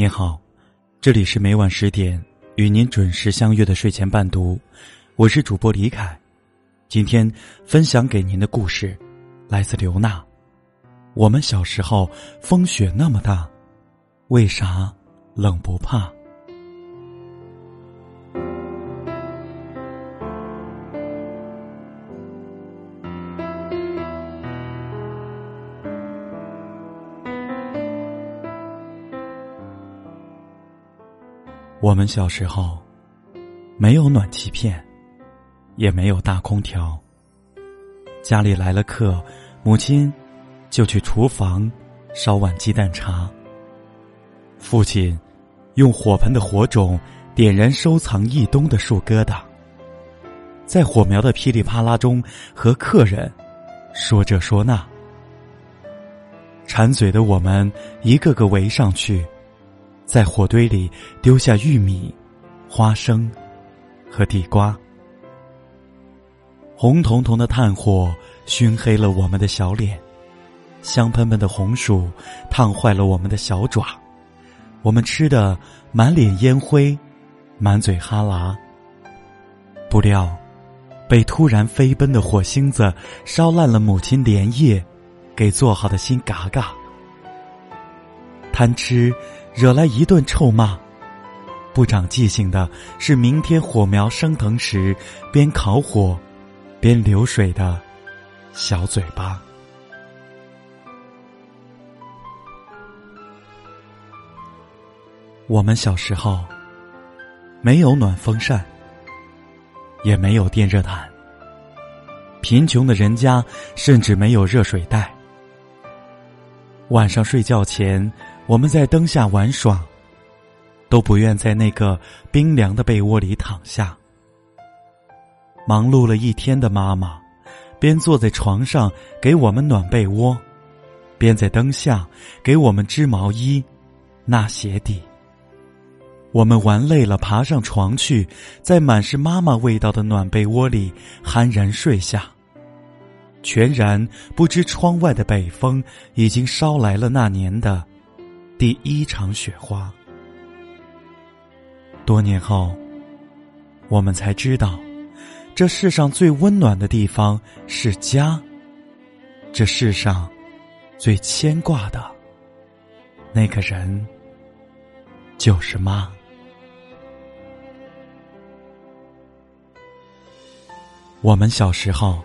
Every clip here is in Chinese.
您好，这里是每晚十点与您准时相约的睡前伴读，我是主播李凯。今天分享给您的故事来自刘娜。我们小时候风雪那么大，为啥冷不怕？我们小时候，没有暖气片，也没有大空调。家里来了客，母亲就去厨房烧碗鸡蛋茶。父亲用火盆的火种点燃收藏一冬的树疙瘩，在火苗的噼里啪啦中和客人说这说那。馋嘴的我们一个个围上去。在火堆里丢下玉米、花生和地瓜，红彤彤的炭火熏黑了我们的小脸，香喷喷的红薯烫坏了我们的小爪，我们吃的满脸烟灰，满嘴哈喇。不料，被突然飞奔的火星子烧烂了母亲连夜给做好的新嘎嘎，贪吃。惹来一顿臭骂，不长记性的是明天火苗升腾时边烤火边流水的小嘴巴。我们小时候没有暖风扇，也没有电热毯，贫穷的人家甚至没有热水袋。晚上睡觉前。我们在灯下玩耍，都不愿在那个冰凉的被窝里躺下。忙碌了一天的妈妈，边坐在床上给我们暖被窝，边在灯下给我们织毛衣、纳鞋底。我们玩累了，爬上床去，在满是妈妈味道的暖被窝里酣然睡下，全然不知窗外的北风已经捎来了那年的。第一场雪花。多年后，我们才知道，这世上最温暖的地方是家。这世上最牵挂的那个人，就是妈。我们小时候，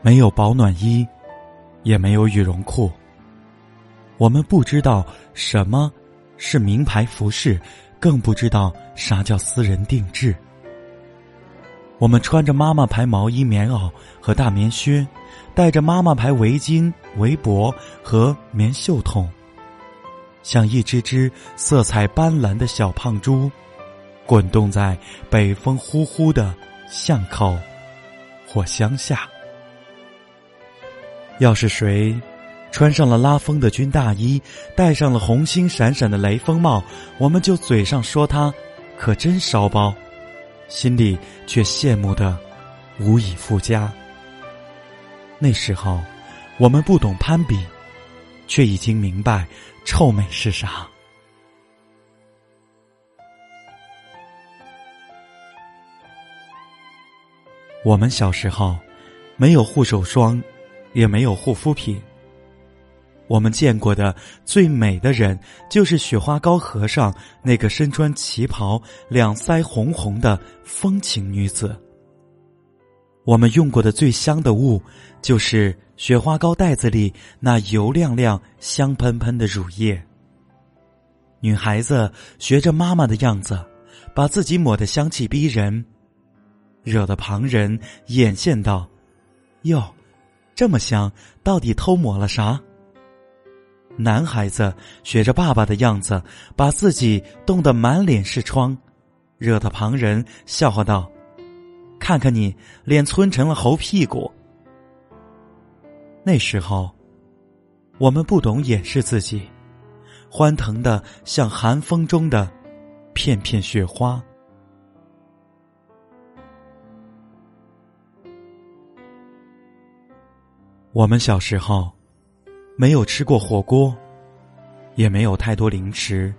没有保暖衣，也没有羽绒裤。我们不知道什么是名牌服饰，更不知道啥叫私人定制。我们穿着妈妈牌毛衣、棉袄和大棉靴，戴着妈妈牌围巾、围脖和棉袖筒，像一只只色彩斑斓的小胖猪，滚动在北风呼呼的巷口或乡下。要是谁。穿上了拉风的军大衣，戴上了红星闪闪的雷锋帽，我们就嘴上说他可真骚包，心里却羡慕的无以复加。那时候，我们不懂攀比，却已经明白臭美是啥。我们小时候，没有护手霜，也没有护肤品。我们见过的最美的人，就是雪花膏和尚那个身穿旗袍、两腮红红的风情女子。我们用过的最香的物，就是雪花膏袋子里那油亮亮、香喷喷的乳液。女孩子学着妈妈的样子，把自己抹得香气逼人，惹得旁人眼羡道：“哟，这么香，到底偷抹了啥？”男孩子学着爸爸的样子，把自己冻得满脸是疮，惹得旁人笑话道：“看看你，脸皴成了猴屁股。”那时候，我们不懂掩饰自己，欢腾的像寒风中的片片雪花。我们小时候。没有吃过火锅，也没有太多零食，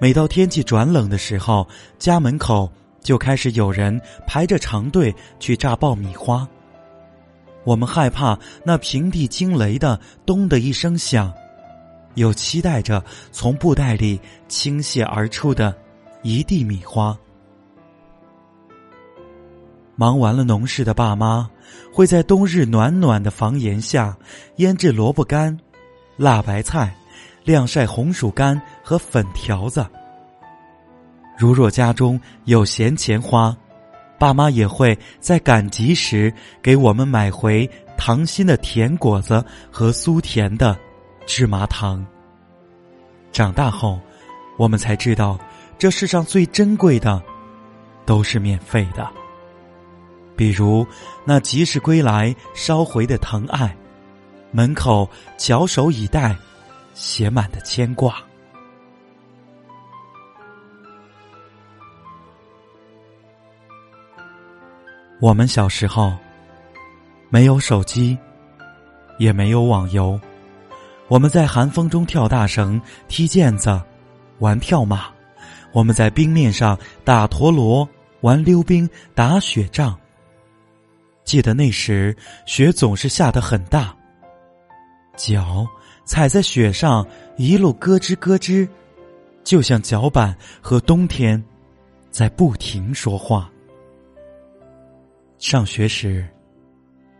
每到天气转冷的时候，家门口就开始有人排着长队去炸爆米花。我们害怕那平地惊雷的“咚”的一声响，又期待着从布袋里倾泻而出的一地米花。忙完了农事的爸妈，会在冬日暖暖的房檐下腌制萝卜干、辣白菜，晾晒红薯干和粉条子。如若家中有闲钱花，爸妈也会在赶集时给我们买回糖心的甜果子和酥甜的芝麻糖。长大后，我们才知道，这世上最珍贵的，都是免费的。比如那及时归来捎回的疼爱，门口翘首以待，写满的牵挂。我们小时候没有手机，也没有网游，我们在寒风中跳大绳、踢毽子、玩跳马；我们在冰面上打陀螺、玩溜冰、打雪仗。记得那时雪总是下得很大，脚踩在雪上一路咯吱咯吱，就像脚板和冬天在不停说话。上学时，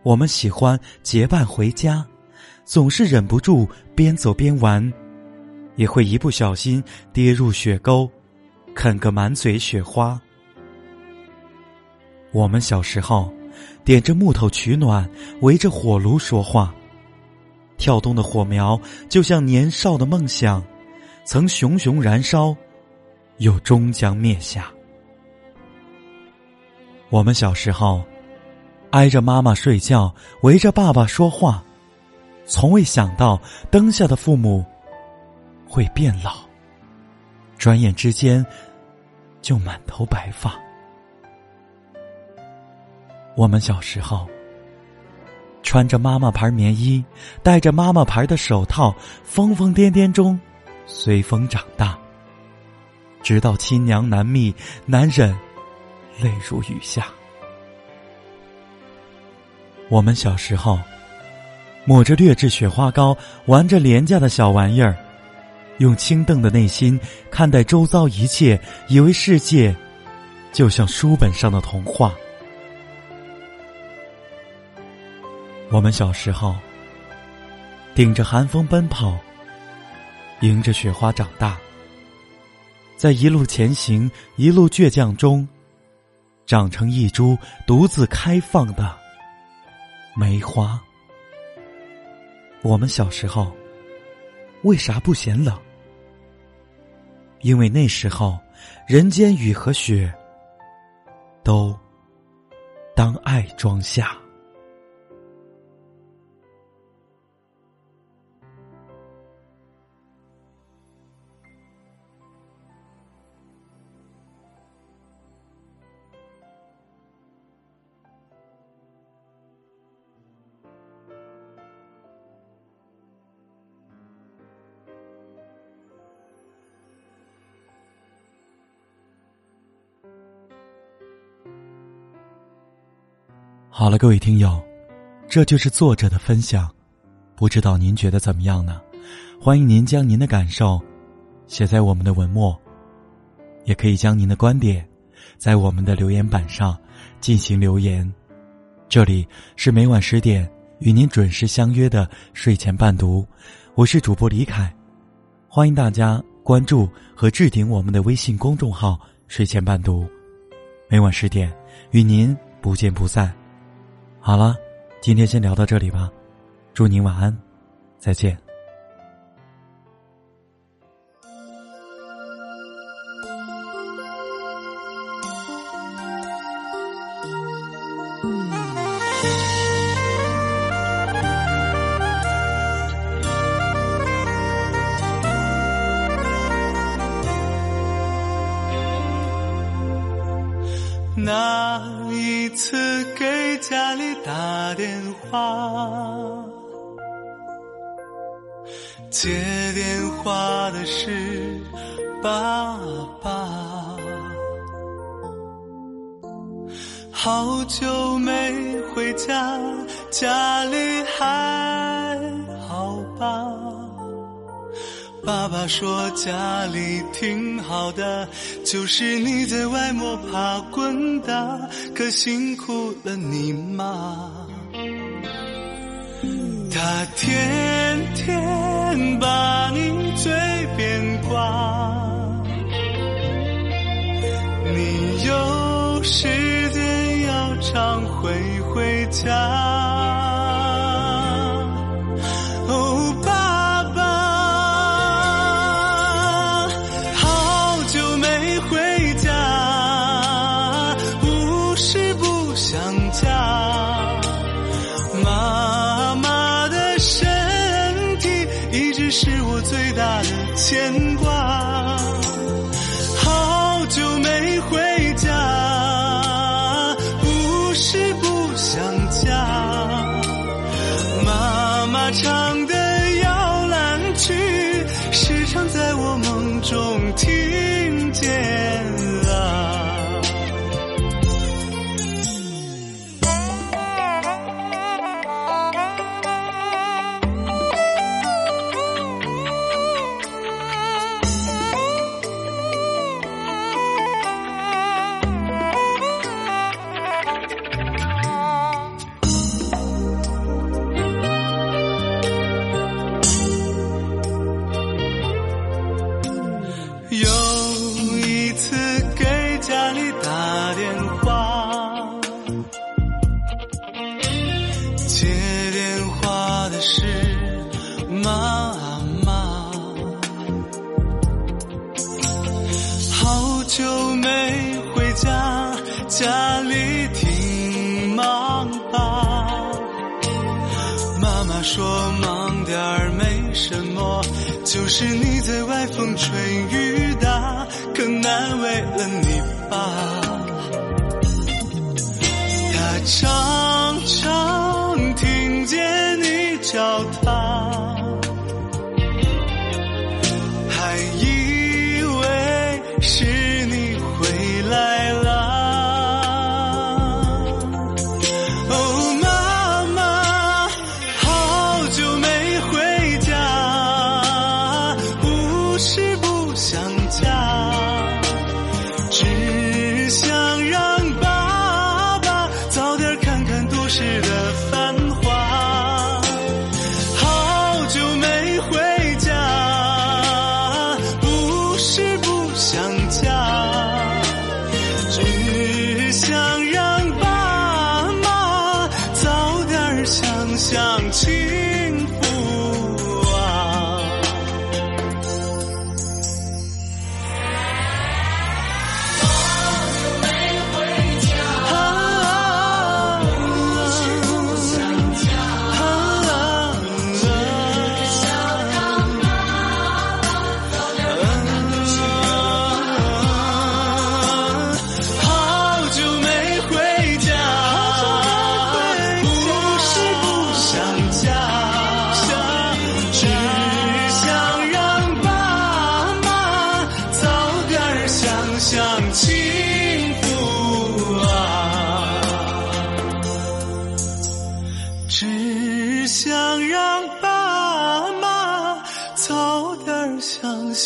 我们喜欢结伴回家，总是忍不住边走边玩，也会一不小心跌入雪沟，啃个满嘴雪花。我们小时候点着木头取暖，围着火炉说话，跳动的火苗就像年少的梦想，曾熊熊燃烧，又终将灭下。我们小时候。挨着妈妈睡觉，围着爸爸说话，从未想到灯下的父母会变老，转眼之间就满头白发。我们小时候穿着妈妈牌棉衣，戴着妈妈牌的手套，疯疯癫癫中随风长大，直到亲娘难觅，难忍，泪如雨下。我们小时候，抹着劣质雪花膏，玩着廉价的小玩意儿，用清澄的内心看待周遭一切，以为世界就像书本上的童话。我们小时候，顶着寒风奔跑，迎着雪花长大，在一路前行、一路倔强中，长成一株独自开放的。梅花，我们小时候为啥不嫌冷？因为那时候人间雨和雪都当爱装下。好了，各位听友，这就是作者的分享，不知道您觉得怎么样呢？欢迎您将您的感受写在我们的文末，也可以将您的观点在我们的留言板上进行留言。这里是每晚十点与您准时相约的睡前伴读，我是主播李凯，欢迎大家关注和置顶我们的微信公众号“睡前伴读”，每晚十点与您不见不散。好了，今天先聊到这里吧，祝您晚安，再见。接电话的是爸爸。好久没回家，家里还好吧？爸爸说家里挺好的，就是你在外摸爬滚打，可辛苦了你妈。他天天把你嘴边挂，你有时间要常回回家。牵挂。是妈妈。好久没回家，家里挺忙吧？妈妈说忙点儿没什么，就是你在外风吹雨打，可难为了你爸。他常常你叫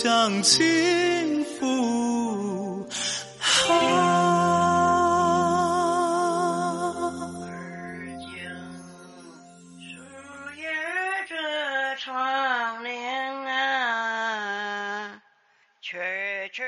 想想幸福啊。树叶遮窗棂啊，蛐蛐